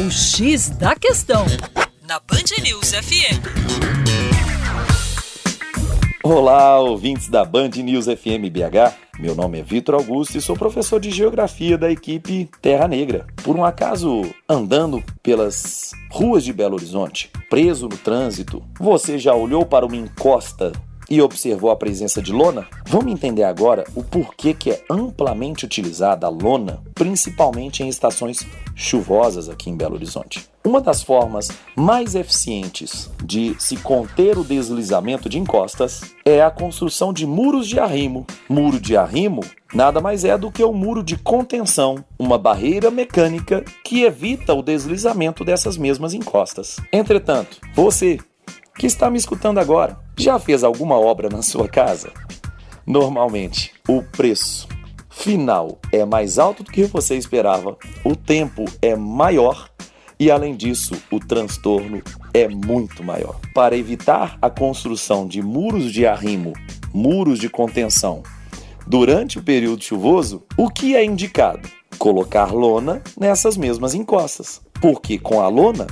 O X da Questão, na Band News FM. Olá, ouvintes da Band News FM BH. Meu nome é Vitor Augusto e sou professor de Geografia da equipe Terra Negra. Por um acaso, andando pelas ruas de Belo Horizonte, preso no trânsito, você já olhou para uma encosta e observou a presença de lona? Vamos entender agora o porquê que é amplamente utilizada a lona, principalmente em estações chuvosas aqui em Belo Horizonte. Uma das formas mais eficientes de se conter o deslizamento de encostas é a construção de muros de arrimo. Muro de arrimo nada mais é do que um muro de contenção, uma barreira mecânica que evita o deslizamento dessas mesmas encostas. Entretanto, você que está me escutando agora, já fez alguma obra na sua casa? Normalmente, o preço final é mais alto do que você esperava, o tempo é maior e, além disso, o transtorno é muito maior. Para evitar a construção de muros de arrimo, muros de contenção, durante o período chuvoso, o que é indicado? Colocar lona nessas mesmas encostas, porque com a lona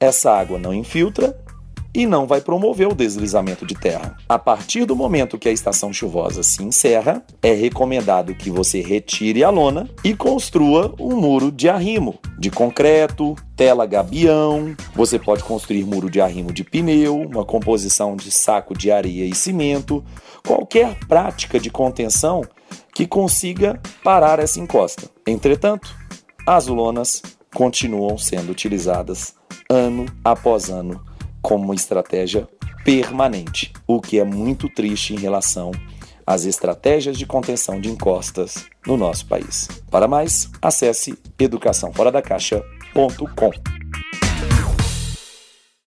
essa água não infiltra e não vai promover o deslizamento de terra. A partir do momento que a estação chuvosa se encerra, é recomendado que você retire a lona e construa um muro de arrimo, de concreto, tela gabião. Você pode construir muro de arrimo de pneu, uma composição de saco de areia e cimento, qualquer prática de contenção que consiga parar essa encosta. Entretanto, as lonas continuam sendo utilizadas ano após ano como estratégia permanente, o que é muito triste em relação às estratégias de contenção de encostas no nosso país. Para mais, acesse educaçãoforadacaixa.com.